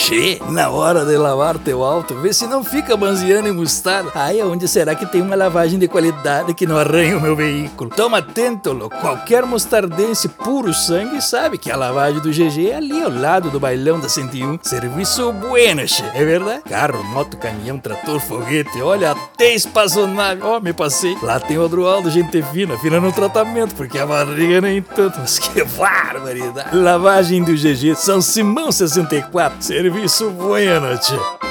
Che, na hora de lavar teu auto, vê se não fica banzeando em mostarda. Aí onde será que tem uma lavagem de qualidade que não arranha o meu veículo? Toma atento, louco. Qualquer mostardense puro sangue sabe que a lavagem do GG é ali ao lado do bailão da 101. Serviço bueno, che. É verdade? Carro, moto, caminhão, trator, foguete. Olha, até espaçonave. Ó, oh, me passei. Lá tem o Adroaldo, gente fina. Fina no tratamento, porque a barriga nem tanto. Mas que barbaridade. Lavagem do GG, São Simão 64. Serviço bueno, che.